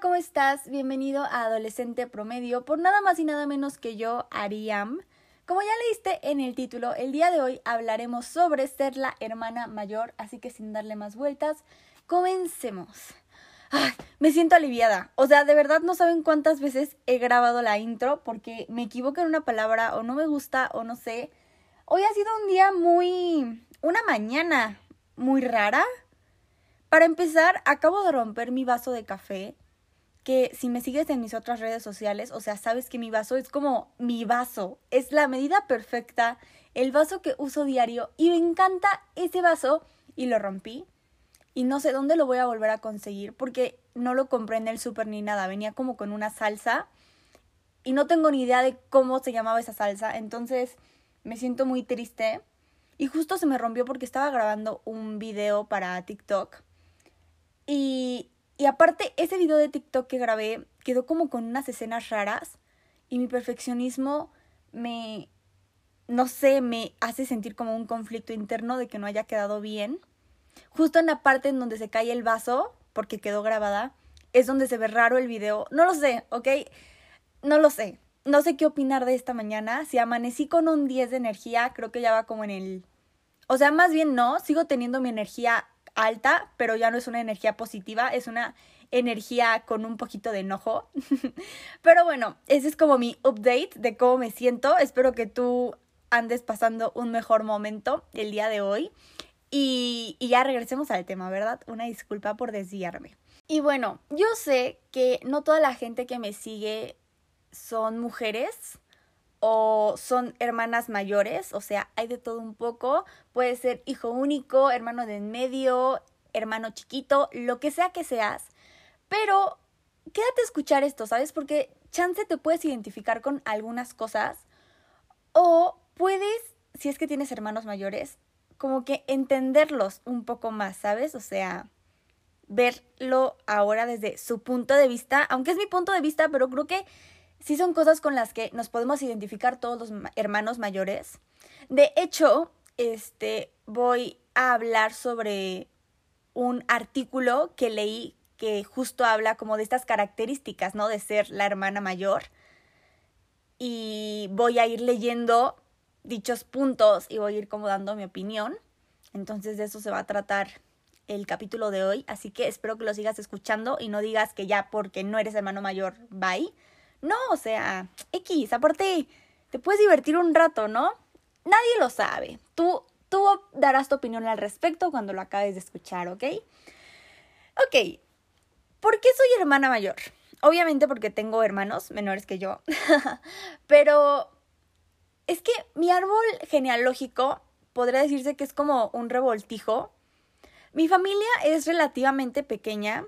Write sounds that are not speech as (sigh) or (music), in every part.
¿cómo estás? Bienvenido a Adolescente Promedio por nada más y nada menos que yo, Ariam. Como ya leíste en el título, el día de hoy hablaremos sobre ser la hermana mayor, así que sin darle más vueltas, comencemos. Me siento aliviada. O sea, de verdad no saben cuántas veces he grabado la intro porque me equivoco en una palabra o no me gusta o no sé. Hoy ha sido un día muy... una mañana muy rara. Para empezar, acabo de romper mi vaso de café que si me sigues en mis otras redes sociales, o sea, sabes que mi vaso es como mi vaso, es la medida perfecta, el vaso que uso diario y me encanta ese vaso y lo rompí y no sé dónde lo voy a volver a conseguir porque no lo compré en el súper ni nada, venía como con una salsa y no tengo ni idea de cómo se llamaba esa salsa, entonces me siento muy triste y justo se me rompió porque estaba grabando un video para TikTok y y aparte, ese video de TikTok que grabé quedó como con unas escenas raras y mi perfeccionismo me, no sé, me hace sentir como un conflicto interno de que no haya quedado bien. Justo en la parte en donde se cae el vaso, porque quedó grabada, es donde se ve raro el video. No lo sé, ¿ok? No lo sé. No sé qué opinar de esta mañana. Si amanecí con un 10 de energía, creo que ya va como en el... O sea, más bien no, sigo teniendo mi energía alta, pero ya no es una energía positiva, es una energía con un poquito de enojo. (laughs) pero bueno, ese es como mi update de cómo me siento. Espero que tú andes pasando un mejor momento el día de hoy. Y, y ya regresemos al tema, ¿verdad? Una disculpa por desviarme. Y bueno, yo sé que no toda la gente que me sigue son mujeres o son hermanas mayores, o sea, hay de todo un poco. Puede ser hijo único, hermano de en medio, hermano chiquito, lo que sea que seas. Pero quédate a escuchar esto, ¿sabes? Porque chance te puedes identificar con algunas cosas o puedes, si es que tienes hermanos mayores, como que entenderlos un poco más, ¿sabes? O sea, verlo ahora desde su punto de vista, aunque es mi punto de vista, pero creo que sí son cosas con las que nos podemos identificar todos los hermanos mayores. De hecho, este, voy a hablar sobre un artículo que leí que justo habla como de estas características, ¿no? De ser la hermana mayor. Y voy a ir leyendo dichos puntos y voy a ir como dando mi opinión. Entonces de eso se va a tratar el capítulo de hoy. Así que espero que lo sigas escuchando y no digas que ya porque no eres hermano mayor, bye. No, o sea, X, aparte, te puedes divertir un rato, ¿no? Nadie lo sabe. Tú, tú darás tu opinión al respecto cuando lo acabes de escuchar, ¿ok? Ok, ¿por qué soy hermana mayor? Obviamente porque tengo hermanos menores que yo, (laughs) pero es que mi árbol genealógico podría decirse que es como un revoltijo. Mi familia es relativamente pequeña,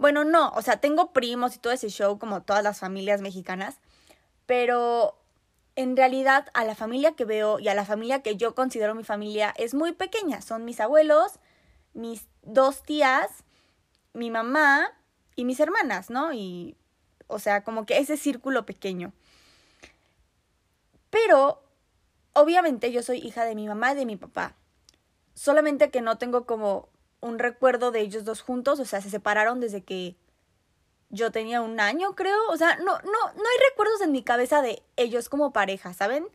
bueno, no, o sea, tengo primos y todo ese show como todas las familias mexicanas, pero en realidad a la familia que veo y a la familia que yo considero mi familia es muy pequeña. Son mis abuelos, mis dos tías, mi mamá y mis hermanas, ¿no? Y, o sea, como que ese círculo pequeño. Pero, obviamente yo soy hija de mi mamá y de mi papá. Solamente que no tengo como un recuerdo de ellos dos juntos, o sea, se separaron desde que yo tenía un año, creo, o sea, no, no, no hay recuerdos en mi cabeza de ellos como pareja, ¿saben?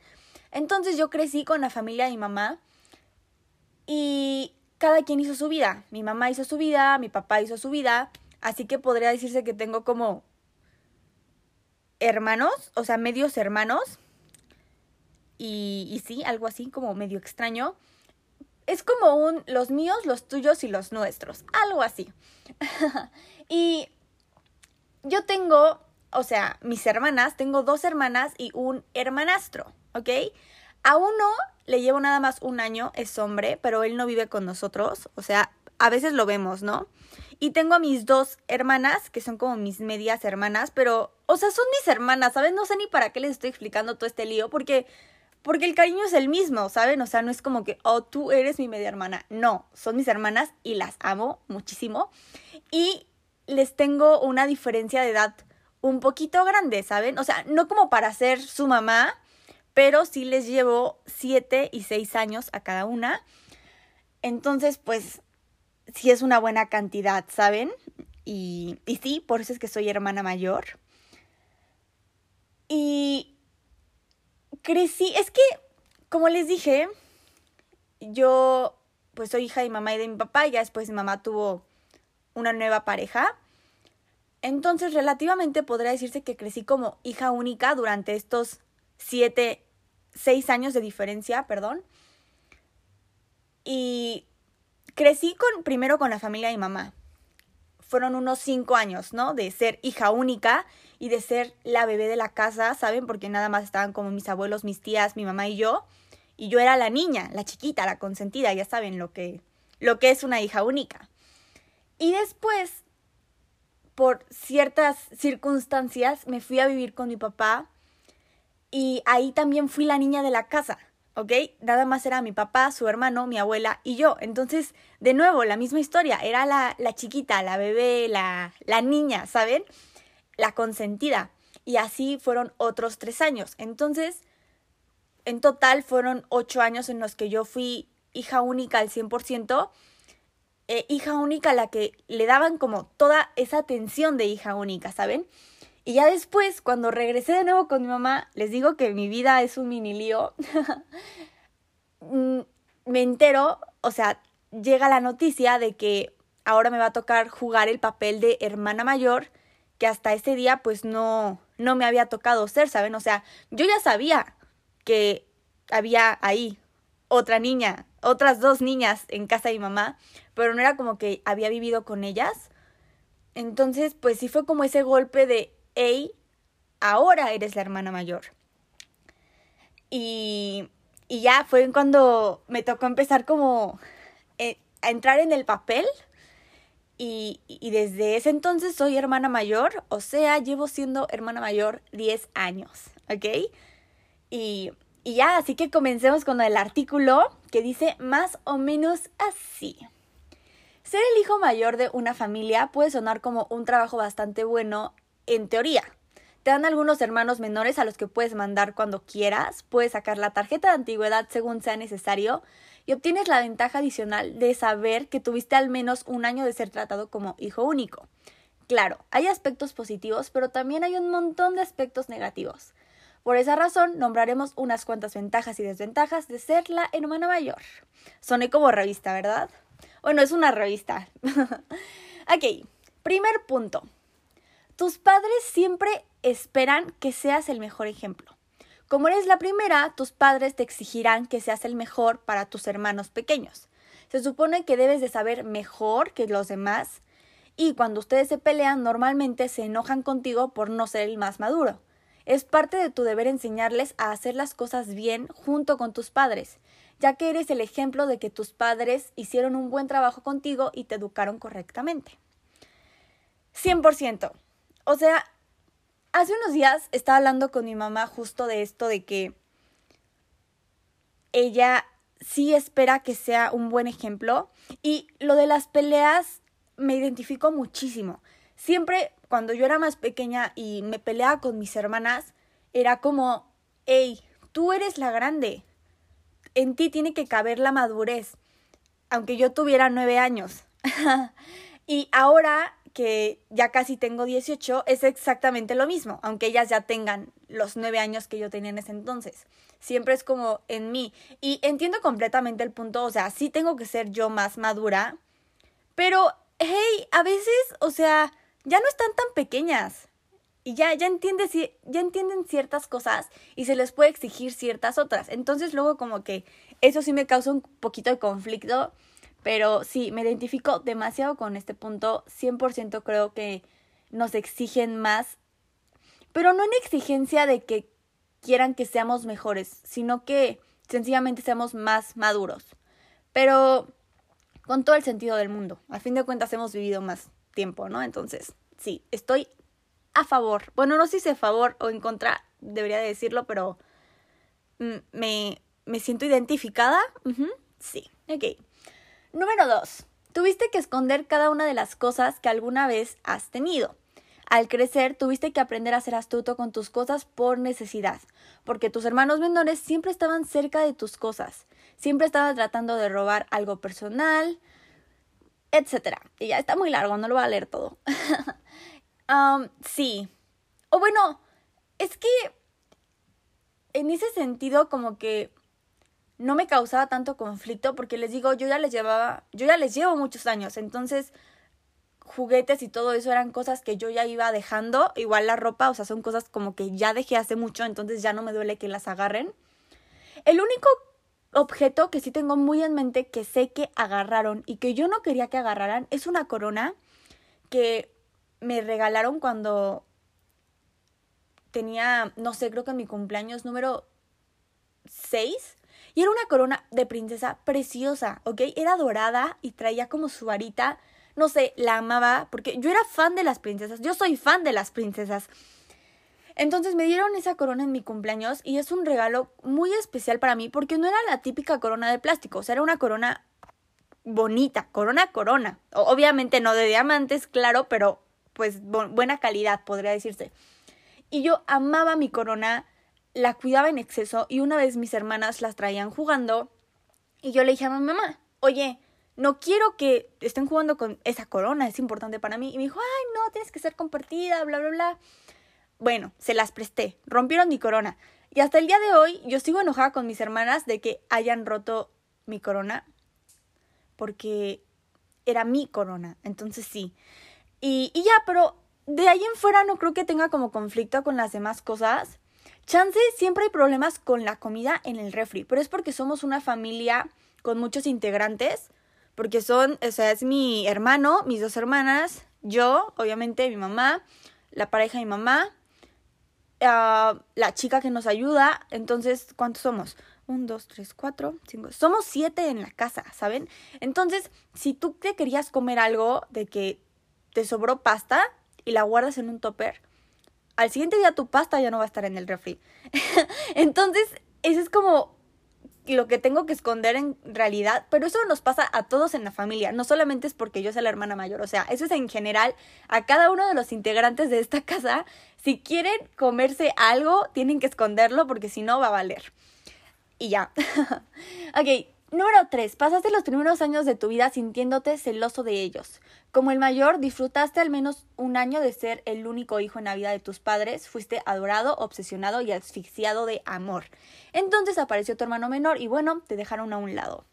Entonces yo crecí con la familia de mi mamá y cada quien hizo su vida. Mi mamá hizo su vida, mi papá hizo su vida, así que podría decirse que tengo como hermanos, o sea, medios hermanos. Y, y sí, algo así como medio extraño es como un los míos, los tuyos y los nuestros, algo así. (laughs) y yo tengo, o sea, mis hermanas, tengo dos hermanas y un hermanastro, ¿ok? A uno le llevo nada más un año, es hombre, pero él no vive con nosotros, o sea, a veces lo vemos, ¿no? Y tengo a mis dos hermanas, que son como mis medias hermanas, pero, o sea, son mis hermanas, ¿sabes? No sé ni para qué les estoy explicando todo este lío, porque porque el cariño es el mismo, ¿saben? O sea, no es como que, oh, tú eres mi media hermana. No, son mis hermanas y las amo muchísimo. Y les tengo una diferencia de edad un poquito grande, ¿saben? O sea, no como para ser su mamá, pero sí les llevo siete y seis años a cada una. Entonces, pues, sí es una buena cantidad, ¿saben? Y, y sí, por eso es que soy hermana mayor. Y crecí, es que, como les dije, yo pues soy hija de mi mamá y de mi papá, y ya después mi mamá tuvo una nueva pareja. Entonces, relativamente podría decirse que crecí como hija única durante estos siete, seis años de diferencia, perdón. Y crecí con, primero con la familia de mi mamá. Fueron unos cinco años, ¿no? De ser hija única y de ser la bebé de la casa, ¿saben? Porque nada más estaban como mis abuelos, mis tías, mi mamá y yo. Y yo era la niña, la chiquita, la consentida, ya saben lo que, lo que es una hija única. Y después, por ciertas circunstancias, me fui a vivir con mi papá y ahí también fui la niña de la casa. ¿ok? Nada más era mi papá, su hermano, mi abuela y yo. Entonces, de nuevo, la misma historia. Era la, la chiquita, la bebé, la, la niña, ¿saben? La consentida. Y así fueron otros tres años. Entonces, en total fueron ocho años en los que yo fui hija única al 100%. Eh, hija única a la que le daban como toda esa atención de hija única, ¿saben? Y ya después, cuando regresé de nuevo con mi mamá, les digo que mi vida es un mini lío. (laughs) Mm, me entero, o sea, llega la noticia de que ahora me va a tocar jugar el papel de hermana mayor, que hasta ese día pues no, no me había tocado ser, ¿saben? O sea, yo ya sabía que había ahí otra niña, otras dos niñas en casa de mi mamá, pero no era como que había vivido con ellas. Entonces, pues sí fue como ese golpe de, hey, ahora eres la hermana mayor. Y, y ya fue cuando me tocó empezar como eh, a entrar en el papel. Y, y, desde ese entonces soy hermana mayor, o sea, llevo siendo hermana mayor 10 años, ¿ok? Y, y ya, así que comencemos con el artículo que dice más o menos así. Ser el hijo mayor de una familia puede sonar como un trabajo bastante bueno en teoría. Te dan algunos hermanos menores a los que puedes mandar cuando quieras, puedes sacar la tarjeta de antigüedad según sea necesario y obtienes la ventaja adicional de saber que tuviste al menos un año de ser tratado como hijo único. Claro, hay aspectos positivos, pero también hay un montón de aspectos negativos. Por esa razón, nombraremos unas cuantas ventajas y desventajas de ser la hermana mayor. Soné como revista, ¿verdad? Bueno, es una revista. (laughs) ok, primer punto. Tus padres siempre esperan que seas el mejor ejemplo. Como eres la primera, tus padres te exigirán que seas el mejor para tus hermanos pequeños. Se supone que debes de saber mejor que los demás y cuando ustedes se pelean normalmente se enojan contigo por no ser el más maduro. Es parte de tu deber enseñarles a hacer las cosas bien junto con tus padres, ya que eres el ejemplo de que tus padres hicieron un buen trabajo contigo y te educaron correctamente. 100%. O sea, hace unos días estaba hablando con mi mamá justo de esto, de que ella sí espera que sea un buen ejemplo. Y lo de las peleas me identifico muchísimo. Siempre cuando yo era más pequeña y me peleaba con mis hermanas, era como, hey, tú eres la grande. En ti tiene que caber la madurez. Aunque yo tuviera nueve años. (laughs) y ahora que ya casi tengo 18, es exactamente lo mismo, aunque ellas ya tengan los nueve años que yo tenía en ese entonces. Siempre es como en mí. Y entiendo completamente el punto, o sea, sí tengo que ser yo más madura, pero, hey, a veces, o sea, ya no están tan pequeñas. Y ya, ya, ya entienden ciertas cosas y se les puede exigir ciertas otras. Entonces luego como que eso sí me causa un poquito de conflicto pero sí, me identifico demasiado con este punto. 100% creo que nos exigen más. Pero no en exigencia de que quieran que seamos mejores, sino que sencillamente seamos más maduros. Pero con todo el sentido del mundo. A fin de cuentas hemos vivido más tiempo, ¿no? Entonces, sí, estoy a favor. Bueno, no sé si a favor o en contra, debería decirlo, pero mm, me, me siento identificada. Sí, ok. Número 2. Tuviste que esconder cada una de las cosas que alguna vez has tenido. Al crecer, tuviste que aprender a ser astuto con tus cosas por necesidad, porque tus hermanos menores siempre estaban cerca de tus cosas, siempre estaban tratando de robar algo personal. etcétera. Y ya está muy largo, no lo voy a leer todo. (laughs) Sí. O bueno, es que en ese sentido como que no me causaba tanto conflicto porque les digo, yo ya les llevaba, yo ya les llevo muchos años, entonces juguetes y todo eso eran cosas que yo ya iba dejando, igual la ropa, o sea, son cosas como que ya dejé hace mucho, entonces ya no me duele que las agarren. El único objeto que sí tengo muy en mente que sé que agarraron y que yo no quería que agarraran es una corona que me regalaron cuando tenía, no sé, creo que mi cumpleaños número 6. Y era una corona de princesa preciosa, ¿ok? Era dorada y traía como su varita. No sé, la amaba porque yo era fan de las princesas. Yo soy fan de las princesas. Entonces me dieron esa corona en mi cumpleaños y es un regalo muy especial para mí porque no era la típica corona de plástico, o sea, era una corona bonita, corona corona. Obviamente no de diamantes, claro, pero pues buena calidad, podría decirse. Y yo amaba mi corona, la cuidaba en exceso y una vez mis hermanas las traían jugando y yo le dije a mi mamá, oye, no quiero que estén jugando con esa corona, es importante para mí. Y me dijo, ay, no, tienes que ser compartida, bla, bla, bla. Bueno, se las presté, rompieron mi corona. Y hasta el día de hoy yo sigo enojada con mis hermanas de que hayan roto mi corona, porque era mi corona, entonces sí. Y, y ya, pero de ahí en fuera no creo que tenga como conflicto con las demás cosas. Chance siempre hay problemas con la comida en el refri, pero es porque somos una familia con muchos integrantes, porque son, o sea, es mi hermano, mis dos hermanas, yo, obviamente mi mamá, la pareja de mi mamá, uh, la chica que nos ayuda. Entonces, ¿cuántos somos? Un, dos, tres, cuatro, cinco. Somos siete en la casa, ¿saben? Entonces, si tú te querías comer algo de que te sobró pasta y la guardas en un topper, al siguiente día tu pasta ya no va a estar en el refri. (laughs) Entonces, ese es como lo que tengo que esconder en realidad, pero eso nos pasa a todos en la familia, no solamente es porque yo sea la hermana mayor, o sea, eso es en general a cada uno de los integrantes de esta (laughs) casa, si quieren comerse algo, tienen que esconderlo porque si no va a valer. Y ya. (laughs) ok, Número 3. Pasaste los primeros años de tu vida sintiéndote celoso de ellos. Como el mayor, disfrutaste al menos un año de ser el único hijo en la vida de tus padres, fuiste adorado, obsesionado y asfixiado de amor. Entonces apareció tu hermano menor y bueno, te dejaron a un lado.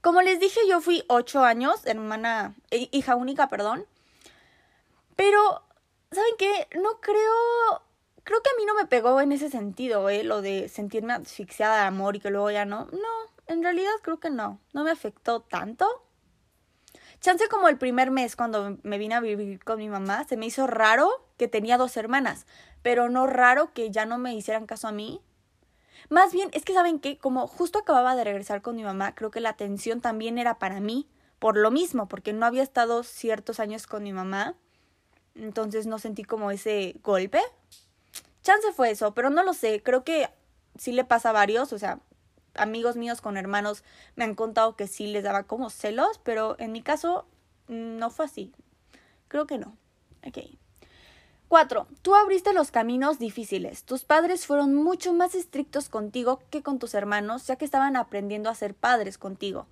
Como les dije, yo fui 8 años, hermana, hija única, perdón. Pero, ¿saben qué? No creo creo que a mí no me pegó en ese sentido, ¿eh? Lo de sentirme asfixiada de amor y que luego ya no. No, en realidad creo que no. No me afectó tanto. Chance como el primer mes cuando me vine a vivir con mi mamá, se me hizo raro que tenía dos hermanas, pero no raro que ya no me hicieran caso a mí. Más bien, es que saben que como justo acababa de regresar con mi mamá, creo que la atención también era para mí, por lo mismo, porque no había estado ciertos años con mi mamá. Entonces no sentí como ese golpe. Chance fue eso, pero no lo sé. Creo que sí le pasa a varios, o sea, amigos míos con hermanos me han contado que sí les daba como celos, pero en mi caso no fue así. Creo que no. Ok. 4. Tú abriste los caminos difíciles. Tus padres fueron mucho más estrictos contigo que con tus hermanos, ya que estaban aprendiendo a ser padres contigo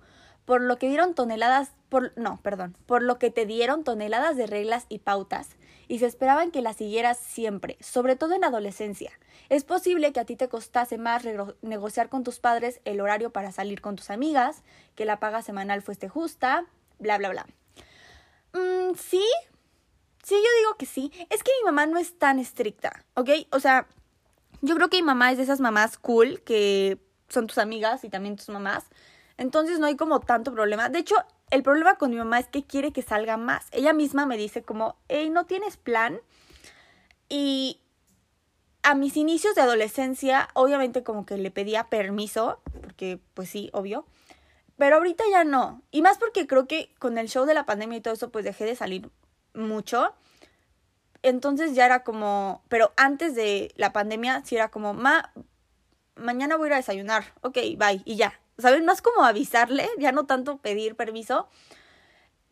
por lo que dieron toneladas, por, no, perdón, por lo que te dieron toneladas de reglas y pautas, y se esperaban que las siguieras siempre, sobre todo en adolescencia. Es posible que a ti te costase más negociar con tus padres el horario para salir con tus amigas, que la paga semanal fuese justa, bla, bla, bla. Mm, sí, sí, yo digo que sí. Es que mi mamá no es tan estricta, ¿ok? O sea, yo creo que mi mamá es de esas mamás cool que son tus amigas y también tus mamás entonces no hay como tanto problema. De hecho, el problema con mi mamá es que quiere que salga más. Ella misma me dice como, hey, ¿no tienes plan? Y a mis inicios de adolescencia, obviamente como que le pedía permiso, porque pues sí, obvio. Pero ahorita ya no. Y más porque creo que con el show de la pandemia y todo eso, pues dejé de salir mucho. Entonces ya era como, pero antes de la pandemia sí era como, ma, mañana voy a ir a desayunar. Ok, bye. Y ya, ¿saben? Más como avisarle, ya no tanto pedir permiso.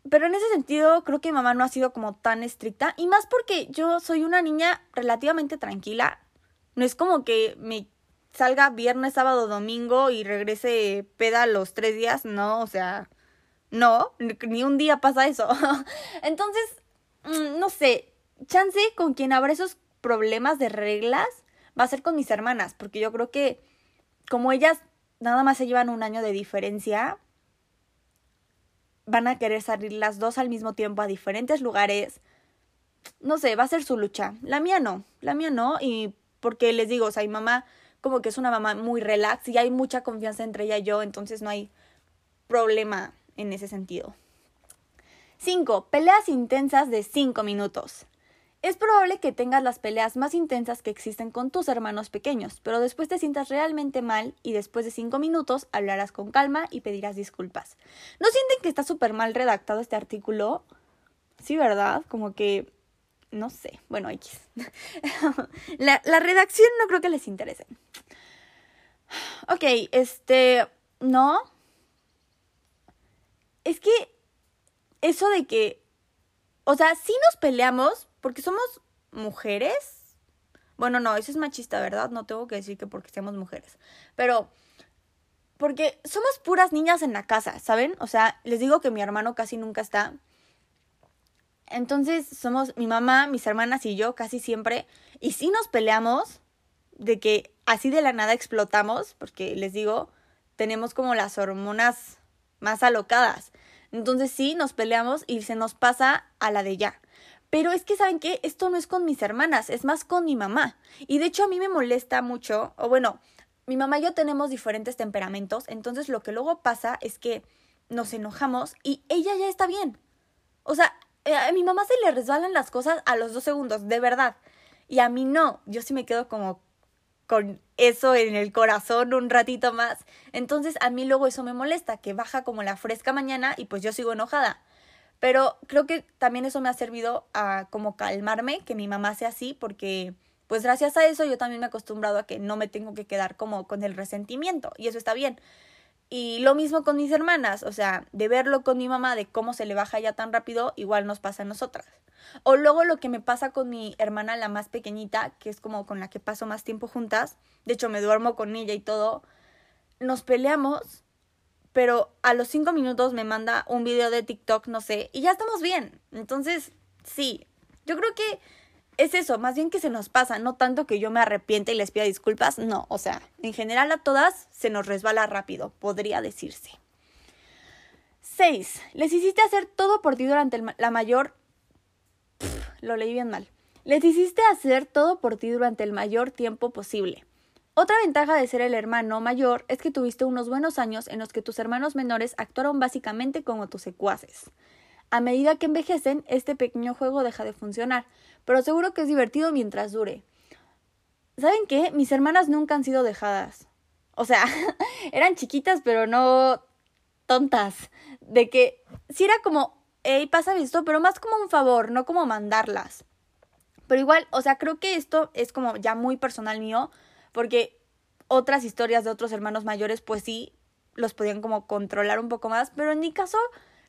Pero en ese sentido creo que mi mamá no ha sido como tan estricta y más porque yo soy una niña relativamente tranquila. No es como que me salga viernes, sábado, domingo y regrese peda los tres días, no, o sea, No, ni un día pasa eso. (laughs) Entonces, mm, no sé, chance con quien habrá esos problemas de reglas va a ser con mis hermanas, porque yo creo que como ellas nada más se llevan un año de diferencia, van a querer salir las dos al mismo tiempo a diferentes lugares. No sé, va a ser su lucha. La mía no, la mía no, y porque les digo, o sea, mi mamá como que es una mamá muy relax y hay mucha confianza entre ella y yo, entonces no hay problema en ese sentido. 5. Peleas intensas de 5 minutos. Es probable que tengas las peleas más intensas que existen con tus hermanos pequeños, pero después te sientas realmente mal y después de 5 minutos hablarás con calma y pedirás disculpas. ¿No sienten que está súper mal redactado este artículo? Sí, ¿verdad? Como que... No sé. Bueno, X. (laughs) la, la redacción no creo que les interese. Ok, este... No, es que eso de que, o sea, sí nos peleamos porque somos mujeres. Bueno, no, eso es machista, ¿verdad? No tengo que decir que porque seamos mujeres. Pero porque somos puras niñas en la casa, ¿saben? O sea, les digo que mi hermano casi nunca está. Entonces somos mi mamá, mis hermanas y yo casi siempre. Y sí nos peleamos de que así de la nada explotamos, porque les digo, tenemos como las hormonas más alocadas. Entonces sí, nos peleamos y se nos pasa a la de ya. Pero es que, ¿saben qué? Esto no es con mis hermanas, es más con mi mamá. Y de hecho a mí me molesta mucho, o bueno, mi mamá y yo tenemos diferentes temperamentos, entonces lo que luego pasa es que nos enojamos y ella ya está bien. O sea, eh, a mi mamá se le resbalan las cosas a los dos segundos, de verdad. Y a mí no, yo sí me quedo como con eso en el corazón un ratito más. Entonces a mí luego eso me molesta, que baja como la fresca mañana y pues yo sigo enojada. Pero creo que también eso me ha servido a como calmarme, que mi mamá sea así, porque pues gracias a eso yo también me he acostumbrado a que no me tengo que quedar como con el resentimiento y eso está bien. Y lo mismo con mis hermanas, o sea, de verlo con mi mamá, de cómo se le baja ya tan rápido, igual nos pasa a nosotras. O luego lo que me pasa con mi hermana, la más pequeñita, que es como con la que paso más tiempo juntas, de hecho me duermo con ella y todo, nos peleamos, pero a los cinco minutos me manda un video de TikTok, no sé, y ya estamos bien. Entonces, sí, yo creo que es eso, más bien que se nos pasa, no tanto que yo me arrepiente y les pida disculpas, no, o sea, en general a todas se nos resbala rápido, podría decirse. 6. Les hiciste hacer todo por ti durante la mayor... lo leí bien mal. Les hiciste hacer todo por ti durante el mayor tiempo posible. Otra ventaja de ser el hermano mayor es que tuviste unos buenos años en los que tus hermanos menores actuaron básicamente como tus secuaces. A medida que envejecen, este pequeño juego deja de funcionar, pero seguro que es divertido mientras dure. ¿Saben qué? Mis hermanas nunca han sido dejadas. O sea, (laughs) eran chiquitas, pero no tontas. De que sí era como, hey, pasa esto, pero más como un favor, no como mandarlas. Pero igual, o sea, creo que esto es como ya muy personal mío, porque otras historias de otros hermanos mayores, pues sí, los podían como controlar un poco más, pero en mi caso,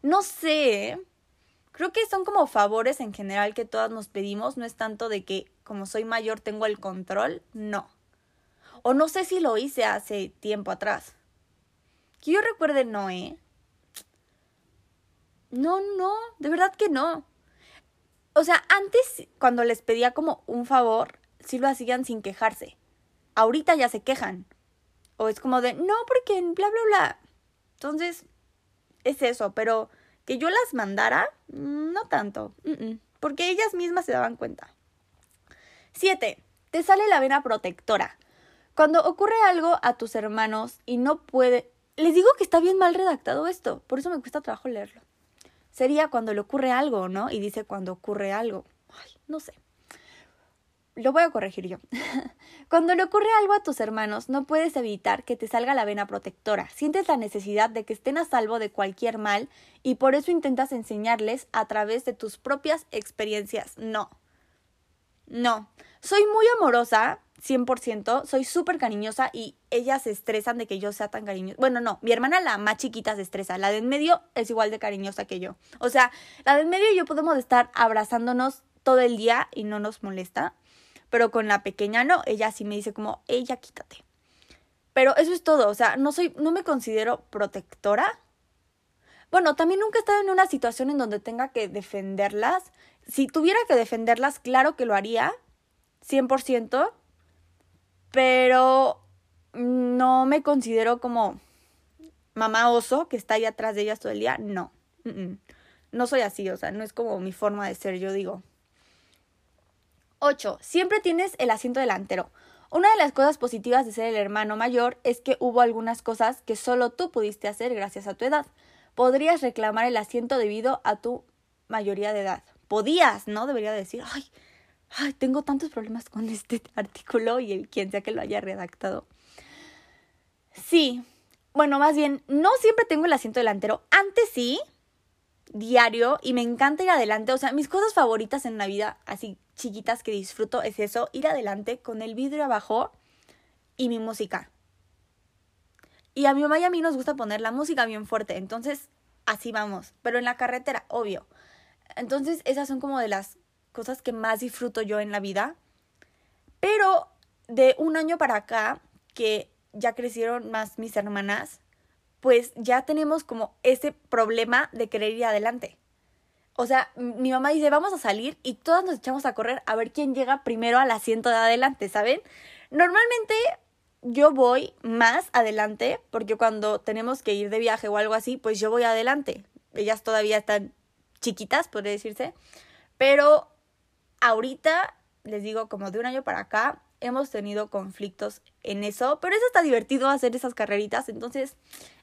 no sé. Creo que son como favores en general que todas nos pedimos. No es tanto de que como soy mayor tengo el control. No. O no sé si lo hice hace tiempo atrás. Que yo recuerde, no, ¿eh? No, no, de verdad que no. O sea, antes cuando les pedía como un favor, sí lo hacían sin quejarse. Ahorita ya se quejan. O es como de, no, porque bla, bla, bla. Entonces, es eso, pero que yo las mandara, no tanto. porque ellas mismas se daban cuenta. 7. Te sale la vena protectora. Cuando ocurre algo a tus hermanos y no puede... Les digo que está bien mal redactado esto, por eso me cuesta trabajo leerlo. Sería cuando le ocurre algo, ¿no? Y dice cuando ocurre algo. Ay, no sé lo voy a corregir yo. (laughs) Cuando le ocurre algo a tus hermanos, no puedes evitar que te salga la vena protectora. Sientes la necesidad de que estén a salvo de cualquier mal y por eso intentas enseñarles a través de tus propias experiencias. No. No. Soy muy amorosa, 100%, soy súper cariñosa y ellas se estresan de que yo sea tan cariñosa. Bueno, no, mi hermana la más chiquita se estresa, la de en medio es igual de cariñosa que yo. O sea, la de en medio y yo podemos estar abrazándonos todo el día y no nos molesta pero con la pequeña no, ella sí me dice como, ella quítate. Pero eso es todo, o sea, no soy, no me considero protectora, bueno, también nunca he estado en una situación en donde tenga que defenderlas. Si tuviera que defenderlas, claro que lo haría, 100%, pero no me considero como mamá oso que está ahí atrás de ellas todo el día. No, no soy así, o sea, no es como mi forma de ser, yo digo. 8. Siempre tienes el asiento delantero. Una de las cosas positivas de ser el hermano mayor es que hubo algunas cosas que solo tú pudiste hacer gracias a tu edad. Podrías reclamar el asiento debido a tu mayoría de edad. Podías, ¿no? Debería decir, ay, ay, tengo tantos problemas con (laughs) este artículo y el quien sea que lo haya redactado. Sí, bueno, más bien, no siempre tengo el asiento delantero. Antes sí, diario, y me encanta ir adelante. O sea, mis cosas favoritas en la vida, así chiquitas que disfruto, es eso, ir adelante con el vidrio abajo y mi música. Y a mi mamá y a mí nos gusta poner la música bien fuerte, entonces así vamos, pero en la carretera, obvio. Entonces esas son como de las cosas que más disfruto yo en la vida. Pero de un año para acá, que ya crecieron más mis hermanas, pues ya tenemos como ese problema de querer ir adelante. O sea, mi mamá dice, vamos a salir y todas nos echamos a correr a ver quién llega primero al asiento de adelante, ¿saben? Normalmente yo voy más adelante porque cuando tenemos que ir de viaje o algo así, pues yo voy adelante. Ellas todavía están chiquitas, podría decirse. Pero ahorita, les digo, como de un año para acá, hemos tenido conflictos en eso. Pero es hasta divertido hacer esas carreritas, entonces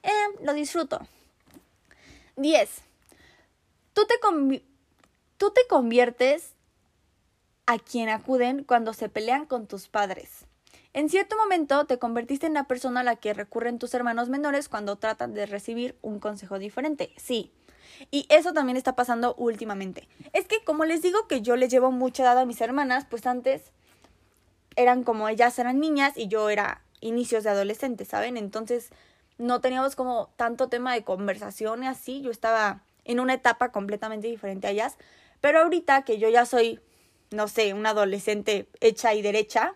eh, lo disfruto. 10. Tú te, tú te conviertes a quien acuden cuando se pelean con tus padres. En cierto momento te convertiste en la persona a la que recurren tus hermanos menores cuando tratan de recibir un consejo diferente. Sí. Y eso también está pasando últimamente. Es que como les digo que yo les llevo mucha edad a mis hermanas, pues antes eran como ellas eran niñas y yo era inicios de adolescente, ¿saben? Entonces no teníamos como tanto tema de conversación y así. Yo estaba en una etapa completamente diferente a ellas. Pero ahorita que yo ya soy, no sé, una adolescente hecha y derecha,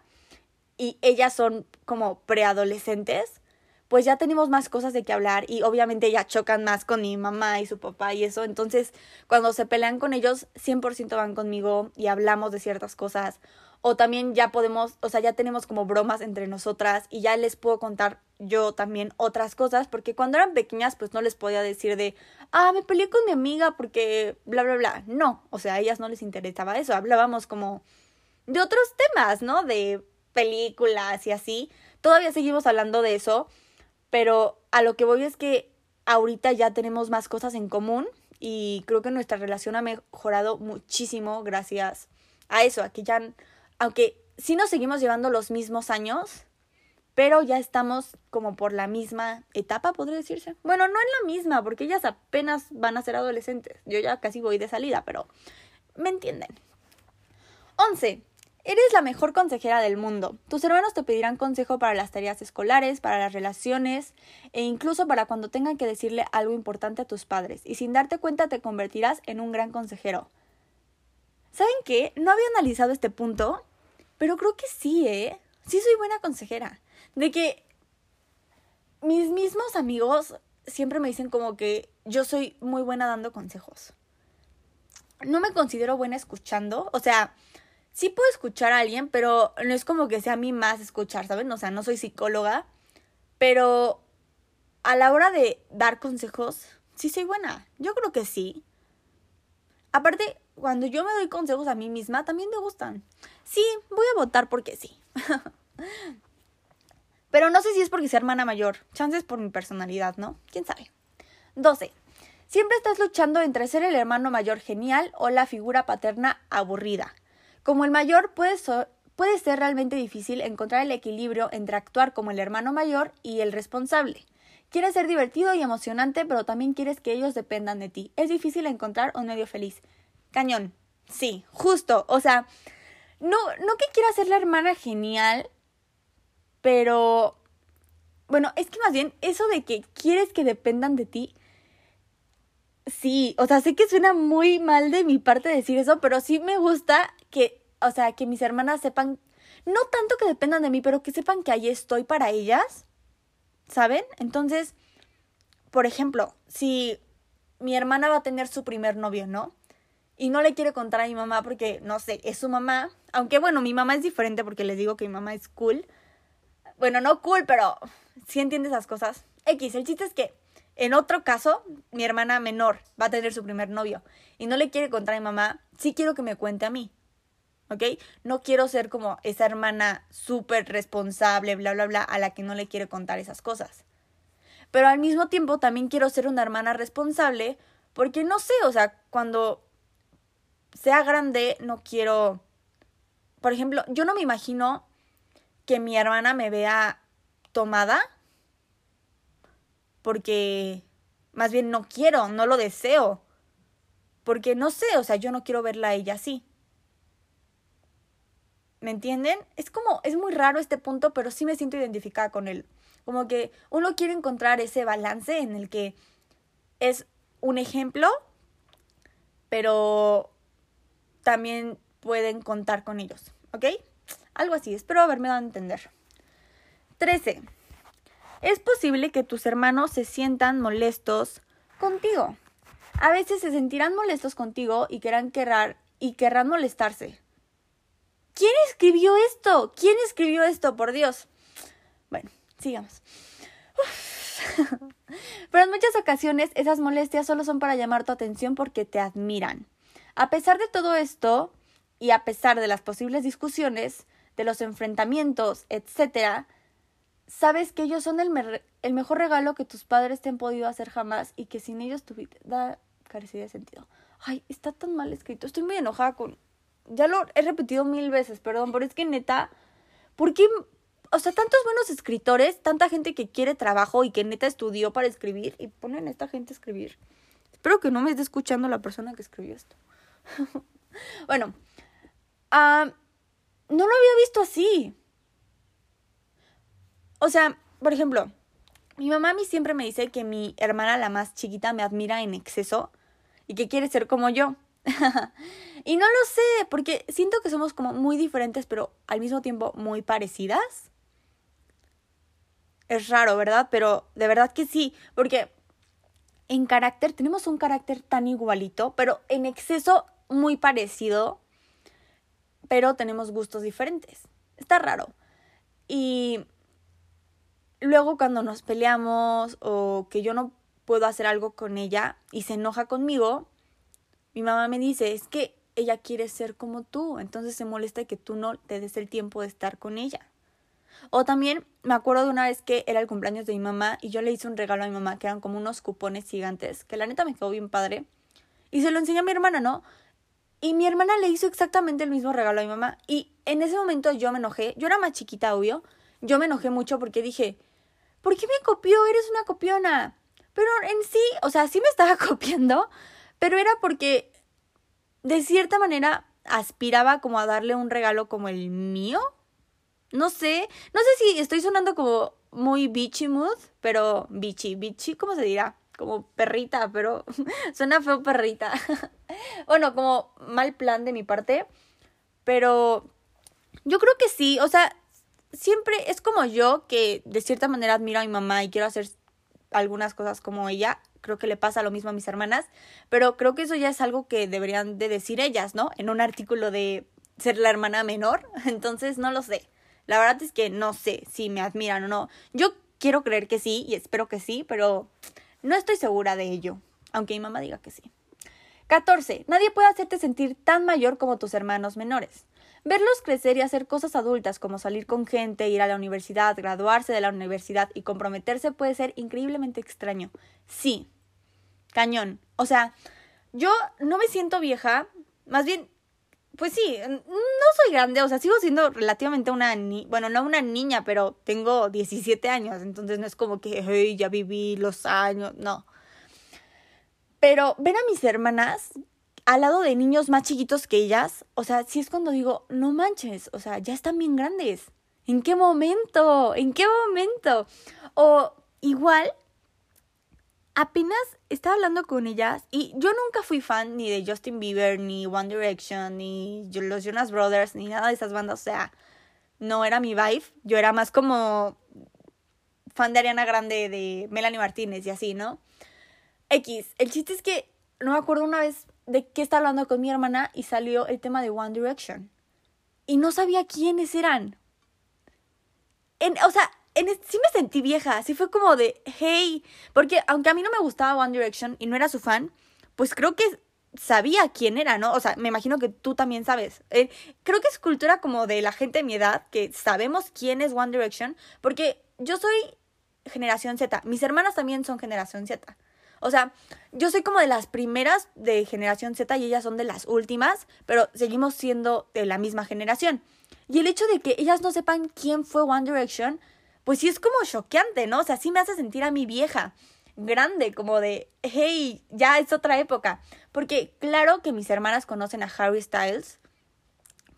y ellas son como preadolescentes, pues ya tenemos más cosas de qué hablar y obviamente ya chocan más con mi mamá y su papá y eso. Entonces, cuando se pelean con ellos, 100% van conmigo y hablamos de ciertas cosas o también ya podemos, o sea, ya tenemos como bromas entre nosotras y ya les puedo contar yo también otras cosas, porque cuando eran pequeñas pues no les podía decir de, ah, me peleé con mi amiga porque bla, bla, bla. No, o sea, a ellas no les interesaba eso, hablábamos como de otros temas, ¿no? De películas y así. Todavía seguimos hablando de eso, pero a lo que voy es que ahorita ya tenemos más cosas en común y creo que nuestra relación ha mejorado muchísimo gracias a eso, a que ya aunque sí nos seguimos llevando los mismos años, pero ya estamos como por la misma etapa, podría decirse. Bueno, no en la misma, porque ellas apenas van a ser adolescentes. Yo ya casi voy de salida, pero me entienden. 11. Eres la mejor consejera del mundo. Tus hermanos te pedirán consejo para las tareas escolares, para las relaciones e incluso para cuando tengan que decirle algo importante a tus padres. Y sin darte cuenta te convertirás en un gran consejero. ¿Saben qué? No había analizado este punto, pero creo que sí, ¿eh? Sí soy buena consejera. De que mis mismos amigos siempre me dicen como que yo soy muy buena dando consejos. No me considero buena escuchando, o sea, sí puedo escuchar a alguien, pero no es como que sea a mí más escuchar, ¿saben? O sea, no soy psicóloga, pero a la hora de dar consejos, sí soy buena. Yo creo que sí. Aparte, cuando yo me doy consejos a mí misma, también me gustan. Sí, voy a votar porque sí. (laughs) Pero no sé si es porque sea hermana mayor. Chances por mi personalidad, ¿no? ¿Quién sabe? 12. Siempre estás luchando entre ser el hermano mayor genial o la figura paterna aburrida. Como el mayor puede, puede ser realmente difícil encontrar el equilibrio entre actuar como el hermano mayor y el responsable. Quieres ser divertido y emocionante, pero también quieres que ellos dependan de ti. Es difícil encontrar un medio feliz. Cañón. Sí, justo. O sea, no, no que quiera ser la hermana genial, pero... Bueno, es que más bien eso de que quieres que dependan de ti. Sí, o sea, sé que suena muy mal de mi parte decir eso, pero sí me gusta que, o sea, que mis hermanas sepan, no tanto que dependan de mí, pero que sepan que ahí estoy para ellas, ¿saben? Entonces, por ejemplo, si mi hermana va a tener su primer novio, ¿no? Y no le quiere contar a mi mamá porque, no sé, es su mamá. Aunque bueno, mi mamá es diferente porque les digo que mi mamá es cool. Bueno, no cool, pero sí entiende esas cosas. X, el chiste es que en otro caso, mi hermana menor va a tener su primer novio y no le quiere contar a mi mamá, sí quiero que me cuente a mí. ¿Ok? No quiero ser como esa hermana súper responsable, bla, bla, bla, a la que no le quiere contar esas cosas. Pero al mismo tiempo también quiero ser una hermana responsable porque no sé, o sea, cuando sea grande no quiero... Por ejemplo, yo no me imagino que mi hermana me vea tomada porque más bien no quiero, no lo deseo. Porque no sé, o sea, yo no quiero verla a ella así. ¿Me entienden? Es como, es muy raro este punto, pero sí me siento identificada con él. Como que uno quiere encontrar ese balance en el que es un ejemplo, pero también pueden contar con ellos, ¿ok? Algo así, espero haberme dado a entender. 13. Es posible que tus hermanos se sientan molestos contigo. A veces se sentirán molestos contigo y querrán querrar y querrán molestarse. ¿Quién escribió esto? ¿Quién escribió esto? Por Dios. Bueno, sigamos. (laughs) Pero en muchas ocasiones esas molestias solo son para llamar tu atención porque te admiran. A pesar de todo esto, y a pesar de las posibles discusiones, de los enfrentamientos, etc., sabes que ellos son el, el, mejor regalo que tus padres te han podido hacer jamás y que sin ellos tu vida carecería de sentido. Ay, está tan mal escrito. Estoy muy enojada con... Ya lo he repetido mil veces, perdón, pero es que neta, ¿por qué o sea, tantos buenos escritores, tanta gente que quiere trabajo y que neta estudió para escribir y ponen a esta gente a escribir. Espero que no me esté escuchando la persona que escribió esto. Bueno, ah, no lo había visto así. O sea, por ejemplo, mi mamá a mí siempre me dice que mi hermana, la más chiquita, me admira en exceso y que quiere ser como yo. (laughs) y no lo sé, porque siento que somos como muy diferentes, pero al mismo tiempo muy parecidas es raro, ¿verdad? Pero de verdad que sí, porque en carácter tenemos un carácter tan igualito, pero en exceso muy parecido, pero tenemos gustos diferentes. Está raro. Y luego cuando nos peleamos o que yo no puedo hacer algo con ella y se enoja conmigo, mi mamá me dice, es que ella quiere ser como tú, entonces se molesta que tú no te des el tiempo de estar con ella. O también me acuerdo de una vez que era el cumpleaños de mi mamá y yo le hice un regalo a mi mamá que eran como unos cupones gigantes, que la neta me quedó bien padre. Y se lo enseñé a mi hermana, ¿no? Y mi hermana le hizo exactamente el mismo regalo a mi mamá. Y en ese momento yo me enojé. Yo era más chiquita, obvio. Yo me enojé mucho porque dije, ¿por qué me copió? Eres una copiona. Pero en sí, o sea, sí me estaba (laughs) copiando, pero era porque de cierta manera aspiraba como a darle un regalo como el mío, no sé, no sé si estoy sonando como muy bitchy mood, pero bitchy, bitchy, ¿cómo se dirá? Como perrita, pero (laughs) suena feo perrita. (laughs) bueno, como mal plan de mi parte, pero yo creo que sí, o sea, siempre es como yo que de cierta manera admiro a mi mamá y quiero hacer algunas cosas como ella. Creo que le pasa lo mismo a mis hermanas, pero creo que eso ya es algo que deberían de decir ellas, ¿no? En un artículo de ser la hermana menor, (laughs) entonces no lo sé. La verdad es que no sé si me admiran o no. Yo quiero creer que sí y espero que sí, pero no estoy segura de ello, aunque mi mamá diga que sí. 14. Nadie puede hacerte sentir tan mayor como tus hermanos menores. Verlos crecer y hacer cosas adultas como salir con gente, ir a la universidad, graduarse de la universidad y comprometerse puede ser increíblemente extraño. Sí. Cañón. O sea, yo no me siento vieja, más bien pues sí, no soy grande, o sea, sigo siendo relativamente una niña, bueno, no una niña, pero tengo 17 años, entonces no es como que, hey, ya viví los años, no. Pero ver a mis hermanas al lado de niños más chiquitos que ellas, o sea, sí es cuando digo, no manches, o sea, ya están bien grandes. ¿En qué momento? ¿En qué momento? O igual, apenas estaba hablando con ellas y yo nunca fui fan ni de Justin Bieber, ni One Direction, ni los Jonas Brothers, ni nada de esas bandas. O sea, no era mi vibe. Yo era más como fan de Ariana Grande, de Melanie Martínez y así, ¿no? X, el chiste es que no me acuerdo una vez de qué estaba hablando con mi hermana y salió el tema de One Direction. Y no sabía quiénes eran. En, o sea, sí me sentí vieja, así fue como de, hey, porque aunque a mí no me gustaba One Direction y no era su fan, pues creo que sabía quién era, ¿no? O sea, me imagino que tú también sabes. Eh, creo que es cultura como de la gente de mi edad, que sabemos quién es One Direction, porque yo soy generación Z, mis hermanas también son generación Z. O sea, yo soy como de las primeras de generación Z y ellas son de las últimas, pero seguimos siendo de la misma generación. Y el hecho de que ellas no sepan quién fue One Direction, pues sí es como choqueante, ¿no? O sea, sí me hace sentir a mi vieja grande, como de, hey, ya es otra época. Porque claro que mis hermanas conocen a Harry Styles,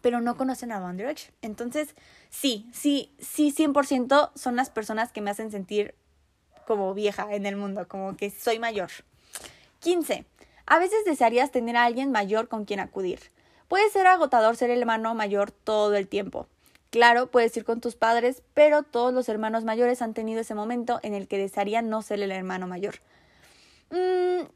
pero no conocen a One Direction. Entonces, sí, sí, sí, 100% son las personas que me hacen sentir como vieja en el mundo, como que soy mayor. 15. A veces desearías tener a alguien mayor con quien acudir. Puede ser agotador ser el hermano mayor todo el tiempo. Claro, puedes ir con tus padres, pero todos los hermanos mayores han tenido ese momento en el que desearían no ser el hermano mayor. Mm,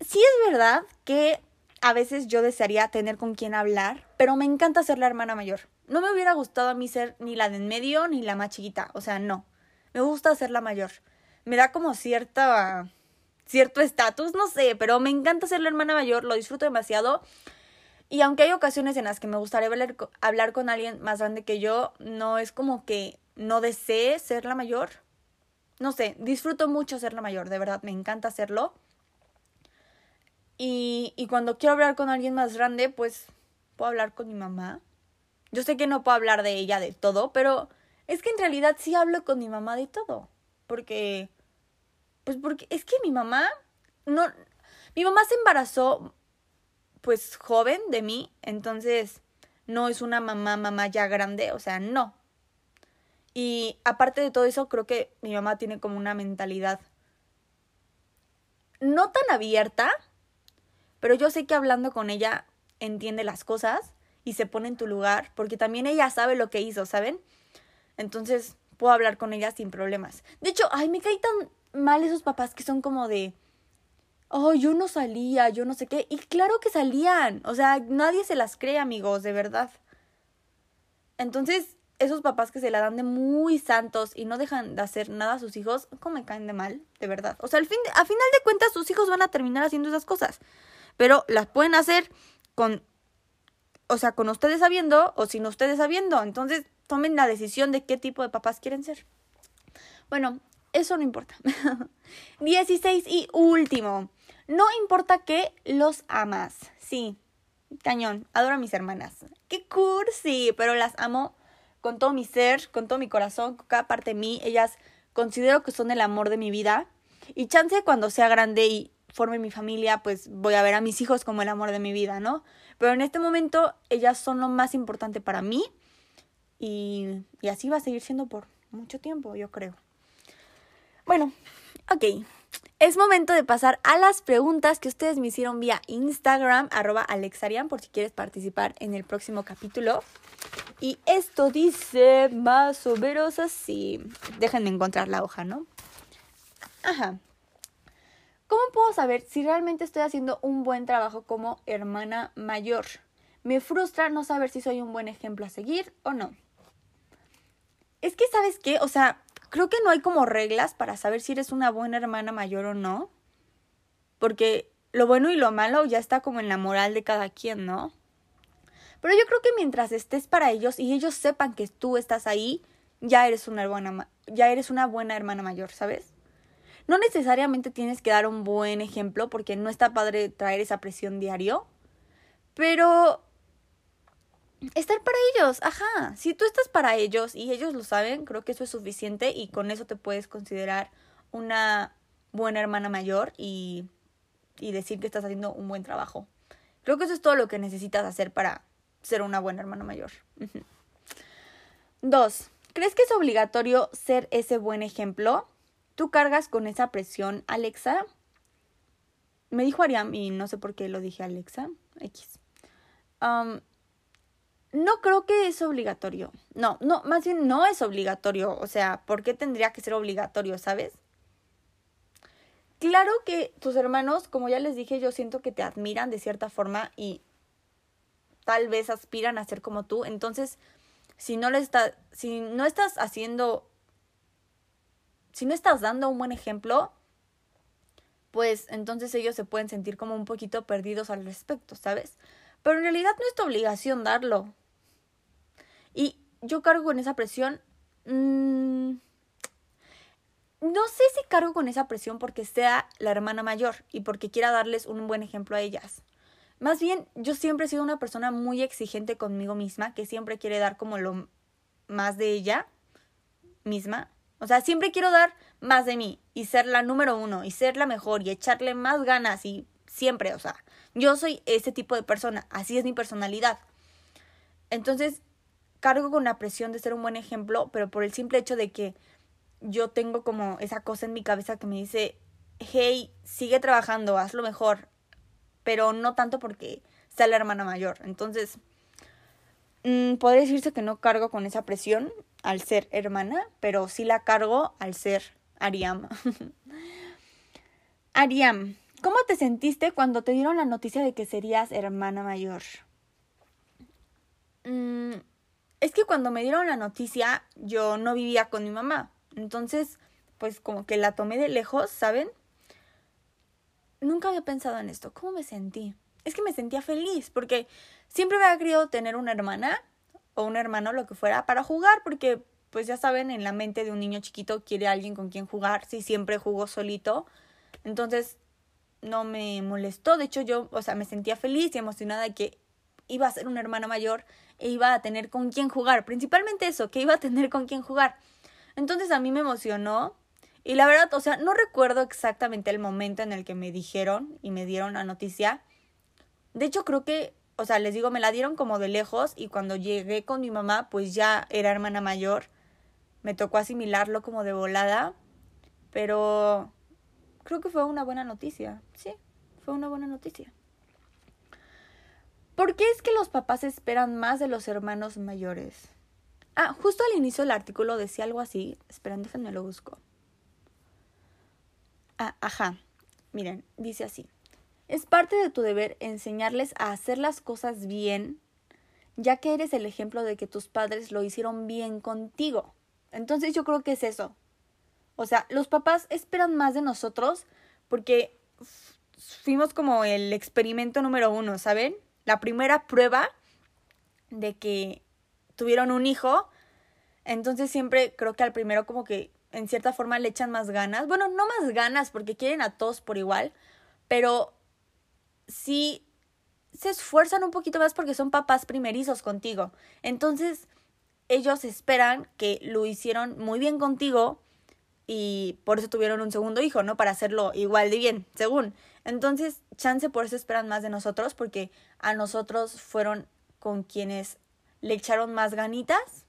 sí es verdad que a veces yo desearía tener con quien hablar, pero me encanta ser la hermana mayor. No me hubiera gustado a mí ser ni la de en medio ni la más chiquita, o sea, no. Me gusta ser la mayor. Me da como cierta cierto estatus, no sé, pero me encanta ser la hermana mayor, lo disfruto demasiado. Y aunque hay ocasiones en las que me gustaría hablar, con alguien más grande que yo, no es como que no desee ser la mayor. No sé, disfruto mucho ser la mayor, de verdad, me encanta hacerlo. Y, y cuando quiero hablar con alguien más grande, pues puedo hablar con mi mamá. Yo sé que no puedo hablar de ella de todo, pero es que en realidad sí hablo con mi mamá de todo. Porque, pues porque es que mi mamá no, mi mamá se embarazó pues joven de mí, entonces no es una mamá, mamá ya grande, o sea, no. Y aparte de todo eso, creo que mi mamá tiene como una mentalidad no tan abierta, pero yo sé que hablando con ella entiende las cosas y se pone en tu lugar, porque también ella sabe lo que hizo, ¿saben? Entonces puedo hablar con ella sin problemas. De hecho, ay, me caí tan mal esos papás que son como de, oh, yo no salía, yo no sé qué. Y claro que salían. O sea, nadie se las cree, amigos, de verdad. Entonces, esos papás que se la dan de muy santos y no dejan de hacer nada a sus hijos, ¿cómo me caen de mal? De verdad. O sea, al fin a final de cuentas, sus hijos van a terminar haciendo esas cosas. Pero las pueden hacer con. O sea, con ustedes sabiendo o sin ustedes sabiendo. Entonces, tomen la decisión de qué tipo de papás quieren ser. Bueno, eso no importa. (laughs) 16 y último. No importa que los amas. Sí, cañón. Adoro a mis hermanas. Qué cursi, pero las amo con todo mi ser, con todo mi corazón, con cada parte de mí. Ellas considero que son el amor de mi vida. Y chance cuando sea grande y forme mi familia, pues voy a ver a mis hijos como el amor de mi vida, ¿no? Pero en este momento ellas son lo más importante para mí. Y, y así va a seguir siendo por mucho tiempo, yo creo. Bueno, ok. Es momento de pasar a las preguntas que ustedes me hicieron vía Instagram, arroba alexarian, por si quieres participar en el próximo capítulo. Y esto dice más o menos así. Déjenme encontrar la hoja, ¿no? Ajá. ¿Cómo puedo saber si realmente estoy haciendo un buen trabajo como hermana mayor? Me frustra no saber si soy un buen ejemplo a seguir o no. Es que, ¿sabes qué? O sea, creo que no hay como reglas para saber si eres una buena hermana mayor o no. Porque lo bueno y lo malo ya está como en la moral de cada quien, ¿no? Pero yo creo que mientras estés para ellos y ellos sepan que tú estás ahí, ya eres una buena, ya eres una buena hermana mayor, ¿sabes? No necesariamente tienes que dar un buen ejemplo porque no está padre traer esa presión diario, pero estar para ellos, ajá. Si tú estás para ellos y ellos lo saben, creo que eso es suficiente y con eso te puedes considerar una buena hermana mayor y, y decir que estás haciendo un buen trabajo. Creo que eso es todo lo que necesitas hacer para ser una buena hermana mayor. Dos, ¿crees que es obligatorio ser ese buen ejemplo? ¿Tú cargas con esa presión, Alexa? Me dijo Ariam y no sé por qué lo dije Alexa. X. Um, no creo que es obligatorio. No, no, más bien no es obligatorio. O sea, ¿por qué tendría que ser obligatorio, sabes? claro que tus hermanos, como ya les dije, yo siento que te admiran de cierta forma y tal vez aspiran a ser como tú. Entonces, si no le está, si no estás haciendo, si no estás dando un buen ejemplo, pues entonces ellos se pueden sentir como un poquito perdidos al respecto, ¿sabes? Pero en realidad no es tu obligación darlo. Y yo cargo con esa presión. Mmm, no sé si cargo con esa presión porque sea la hermana mayor y porque quiera darles un buen ejemplo a ellas. Más bien, yo siempre he sido una persona muy exigente conmigo misma, que siempre quiere dar como lo más de ella misma. O sea, siempre quiero dar más de mí y ser la número uno y ser la mejor y echarle más ganas y siempre, o sea, yo soy ese tipo de persona, así es mi personalidad. Entonces, cargo con la presión de ser un buen ejemplo, pero por el simple hecho de que yo tengo como esa cosa en mi cabeza que me dice, hey, sigue trabajando, hazlo mejor, pero no tanto porque sea la hermana mayor. Entonces, mmm, podría decirse que no cargo con esa presión al ser hermana, pero sí la cargo al ser Ariam. (laughs) Ariam, ¿cómo te sentiste cuando te dieron la noticia de que serías hermana mayor? Mm, es que cuando me dieron la noticia yo no vivía con mi mamá. Entonces, pues como que la tomé de lejos, ¿saben? Nunca había pensado en esto. ¿Cómo me sentí? Es que me sentía feliz porque siempre había querido tener una hermana o un hermano, lo que fuera, para jugar, porque pues ya saben, en la mente de un niño chiquito quiere alguien con quien jugar, si siempre jugó solito. Entonces, no me molestó, de hecho yo, o sea, me sentía feliz y emocionada de que iba a ser una hermana mayor e iba a tener con quien jugar, principalmente eso, que iba a tener con quien jugar. Entonces a mí me emocionó y la verdad, o sea, no recuerdo exactamente el momento en el que me dijeron y me dieron la noticia. De hecho, creo que, o sea, les digo, me la dieron como de lejos y cuando llegué con mi mamá, pues ya era hermana mayor. Me tocó asimilarlo como de volada, pero creo que fue una buena noticia. Sí, fue una buena noticia. ¿Por qué es que los papás esperan más de los hermanos mayores? Ah, justo al inicio del artículo decía algo así. Esperen, déjenme lo busco. Ah, ajá. Miren, dice así. Es parte de tu deber enseñarles a hacer las cosas bien, ya que eres el ejemplo de que tus padres lo hicieron bien contigo. Entonces yo creo que es eso. O sea, los papás esperan más de nosotros porque fuimos como el experimento número uno, ¿saben? La primera prueba de que tuvieron un hijo, entonces siempre creo que al primero como que en cierta forma le echan más ganas. Bueno, no más ganas porque quieren a todos por igual, pero sí se esfuerzan un poquito más porque son papás primerizos contigo. Entonces ellos esperan que lo hicieron muy bien contigo y por eso tuvieron un segundo hijo, ¿no? Para hacerlo igual de bien, según. Entonces, chance por eso esperan más de nosotros porque a nosotros fueron con quienes le echaron más ganitas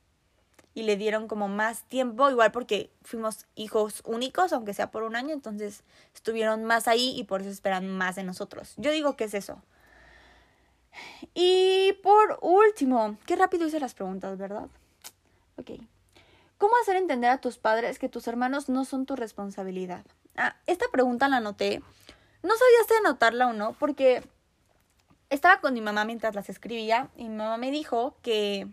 y le dieron como más tiempo, igual porque fuimos hijos únicos, aunque sea por un año, entonces estuvieron más ahí y por eso esperan más de nosotros. Yo digo que es eso. Y por último, qué rápido hice las preguntas, ¿verdad? Ok. ¿Cómo hacer entender a tus padres que tus hermanos no son tu responsabilidad? Ah, esta pregunta la anoté. No sabía si anotarla o no, porque estaba con mi mamá mientras las escribía y mi mamá me dijo que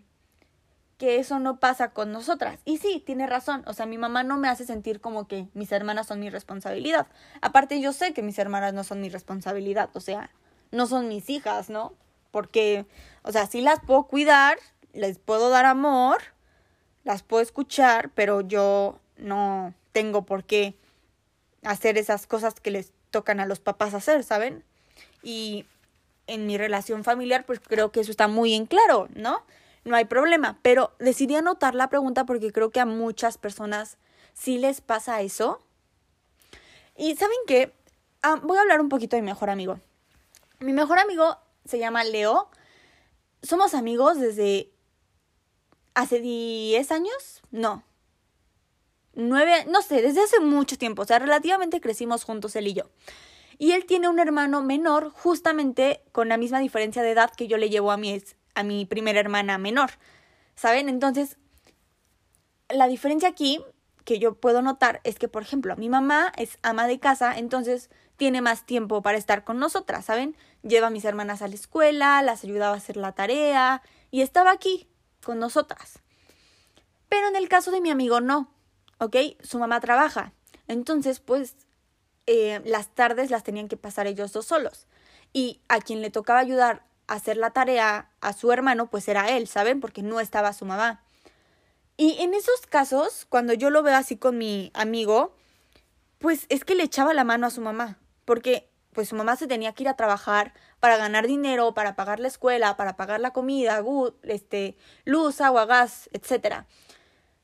que eso no pasa con nosotras. Y sí, tiene razón. O sea, mi mamá no me hace sentir como que mis hermanas son mi responsabilidad. Aparte, yo sé que mis hermanas no son mi responsabilidad. O sea, no son mis hijas, ¿no? Porque, o sea, sí las puedo cuidar, les puedo dar amor, las puedo escuchar, pero yo no tengo por qué hacer esas cosas que les tocan a los papás hacer, ¿saben? Y en mi relación familiar, pues creo que eso está muy en claro, ¿no? No hay problema, pero decidí anotar la pregunta porque creo que a muchas personas sí les pasa eso. Y saben qué, ah, voy a hablar un poquito de mi mejor amigo. Mi mejor amigo se llama Leo. Somos amigos desde hace 10 años, no. 9, no sé, desde hace mucho tiempo, o sea, relativamente crecimos juntos él y yo. Y él tiene un hermano menor, justamente con la misma diferencia de edad que yo le llevo a mi, a mi primera hermana menor. ¿Saben? Entonces, la diferencia aquí, que yo puedo notar es que, por ejemplo, mi mamá es ama de casa, entonces tiene más tiempo para estar con nosotras, ¿saben? Lleva a mis hermanas a la escuela, las ayudaba a hacer la tarea y estaba aquí con nosotras. Pero en el caso de mi amigo no, ¿ok? Su mamá trabaja. Entonces, pues, eh, las tardes las tenían que pasar ellos dos solos. Y a quien le tocaba ayudar a hacer la tarea a su hermano, pues era él, ¿saben? Porque no estaba su mamá. Y en esos casos, cuando yo lo veo así con mi amigo, pues es que le echaba la mano a su mamá, porque pues su mamá se tenía que ir a trabajar para ganar dinero, para pagar la escuela, para pagar la comida, este, luz, agua, gas, etc.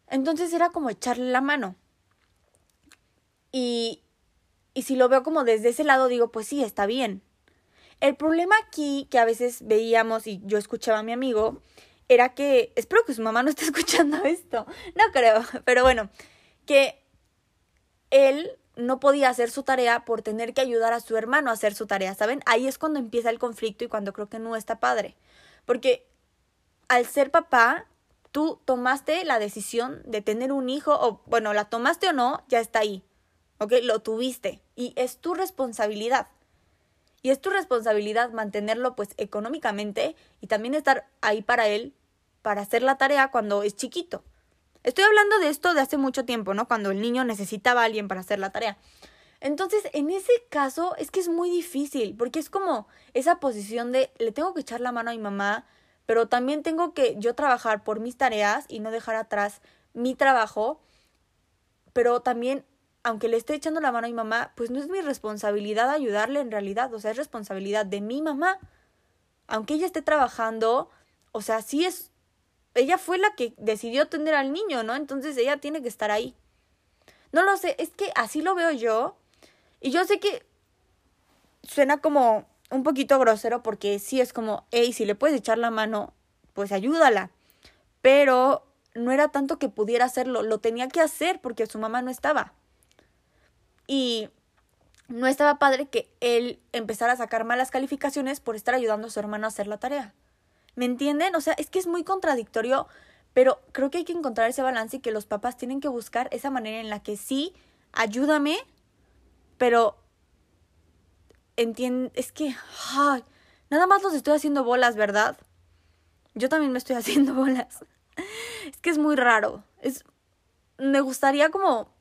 Entonces era como echarle la mano. Y, y si lo veo como desde ese lado, digo, pues sí, está bien. El problema aquí que a veces veíamos y yo escuchaba a mi amigo era que, espero que su mamá no esté (laughs) escuchando esto, no creo, pero bueno, que él no podía hacer su tarea por tener que ayudar a su hermano a hacer su tarea, ¿saben? Ahí es cuando empieza el conflicto y cuando creo que no está padre. Porque al ser papá, tú tomaste la decisión de tener un hijo, o bueno, la tomaste o no, ya está ahí, ¿ok? Lo tuviste y es tu responsabilidad. Y es tu responsabilidad mantenerlo pues económicamente y también estar ahí para él para hacer la tarea cuando es chiquito. Estoy hablando de esto de hace mucho tiempo, ¿no? Cuando el niño necesitaba a alguien para hacer la tarea. Entonces, en ese caso es que es muy difícil, porque es como esa posición de le tengo que echar la mano a mi mamá, pero también tengo que yo trabajar por mis tareas y no dejar atrás mi trabajo, pero también aunque le esté echando la mano a mi mamá, pues no es mi responsabilidad ayudarle en realidad, o sea, es responsabilidad de mi mamá. Aunque ella esté trabajando, o sea, sí es, ella fue la que decidió tener al niño, ¿no? Entonces ella tiene que estar ahí. No lo sé, es que así lo veo yo. Y yo sé que suena como un poquito grosero porque sí es como, hey, si le puedes echar la mano, pues ayúdala. Pero no era tanto que pudiera hacerlo, lo tenía que hacer porque su mamá no estaba. Y no estaba padre que él empezara a sacar malas calificaciones por estar ayudando a su hermano a hacer la tarea. ¿Me entienden? O sea, es que es muy contradictorio, pero creo que hay que encontrar ese balance y que los papás tienen que buscar esa manera en la que sí, ayúdame, pero es que nada más los estoy haciendo bolas, ¿verdad? Yo también me estoy (laughs) haciendo bolas. Es que es muy raro. Es me gustaría como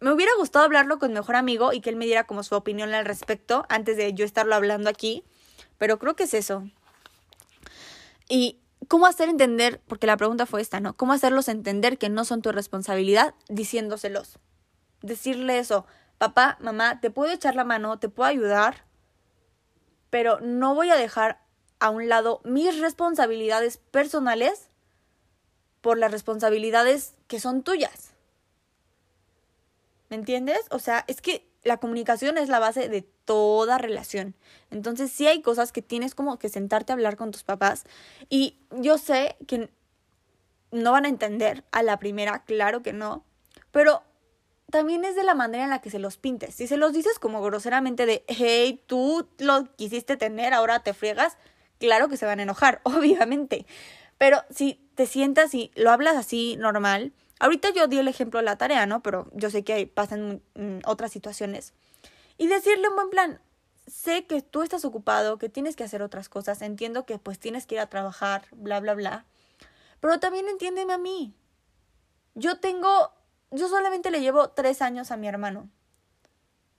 me hubiera gustado hablarlo con mi mejor amigo y que él me diera como su opinión al respecto antes de yo estarlo hablando aquí, pero creo que es eso. Y cómo hacer entender, porque la pregunta fue esta, ¿no? ¿Cómo hacerlos entender que no son tu responsabilidad diciéndoselos? Decirle eso, papá, mamá, te puedo echar la mano, te puedo ayudar, pero no voy a dejar a un lado mis responsabilidades personales por las responsabilidades que son tuyas. ¿Me entiendes? O sea, es que la comunicación es la base de toda relación. Entonces, sí hay cosas que tienes como que sentarte a hablar con tus papás. Y yo sé que no van a entender a la primera, claro que no. Pero también es de la manera en la que se los pintes. Si se los dices como groseramente de, hey, tú lo quisiste tener, ahora te friegas, claro que se van a enojar, (laughs) obviamente. Pero si te sientas y lo hablas así normal, Ahorita yo di el ejemplo de la tarea, ¿no? Pero yo sé que pasan otras situaciones. Y decirle un buen plan, sé que tú estás ocupado, que tienes que hacer otras cosas, entiendo que pues tienes que ir a trabajar, bla, bla, bla. Pero también entiéndeme a mí. Yo tengo, yo solamente le llevo tres años a mi hermano.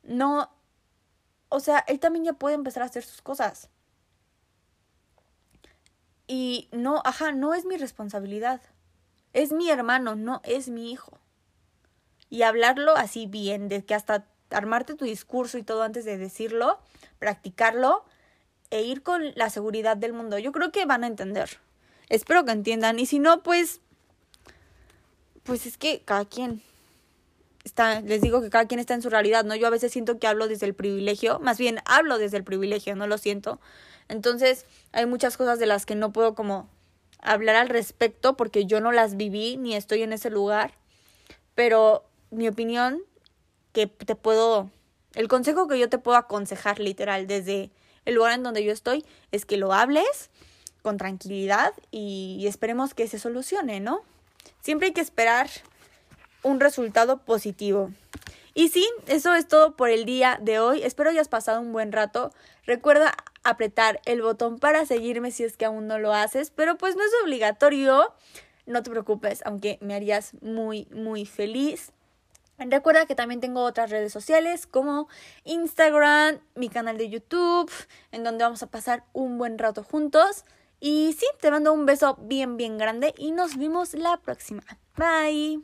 No, o sea, él también ya puede empezar a hacer sus cosas. Y no, ajá, no es mi responsabilidad. Es mi hermano, no es mi hijo. Y hablarlo así bien, de que hasta armarte tu discurso y todo antes de decirlo, practicarlo e ir con la seguridad del mundo. Yo creo que van a entender. Espero que entiendan. Y si no, pues. Pues es que cada quien. Está, les digo que cada quien está en su realidad, ¿no? Yo a veces siento que hablo desde el privilegio, más bien hablo desde el privilegio, no lo siento. Entonces, hay muchas cosas de las que no puedo como hablar al respecto porque yo no las viví ni estoy en ese lugar, pero mi opinión que te puedo, el consejo que yo te puedo aconsejar literal desde el lugar en donde yo estoy es que lo hables con tranquilidad y, esperemos que se solucione, ¿no? Siempre hay que esperar un resultado positivo. Y sí, eso es todo por el día de hoy. Espero hayas pasado un buen rato. Recuerda apretar el botón para seguirme si es que aún no lo haces, pero pues no es obligatorio. No te preocupes, aunque me harías muy, muy feliz. Recuerda que también tengo otras redes sociales como Instagram, mi canal de YouTube, en donde vamos a pasar un buen rato juntos. Y sí, te mando un beso bien, bien grande y nos vemos la próxima. Bye.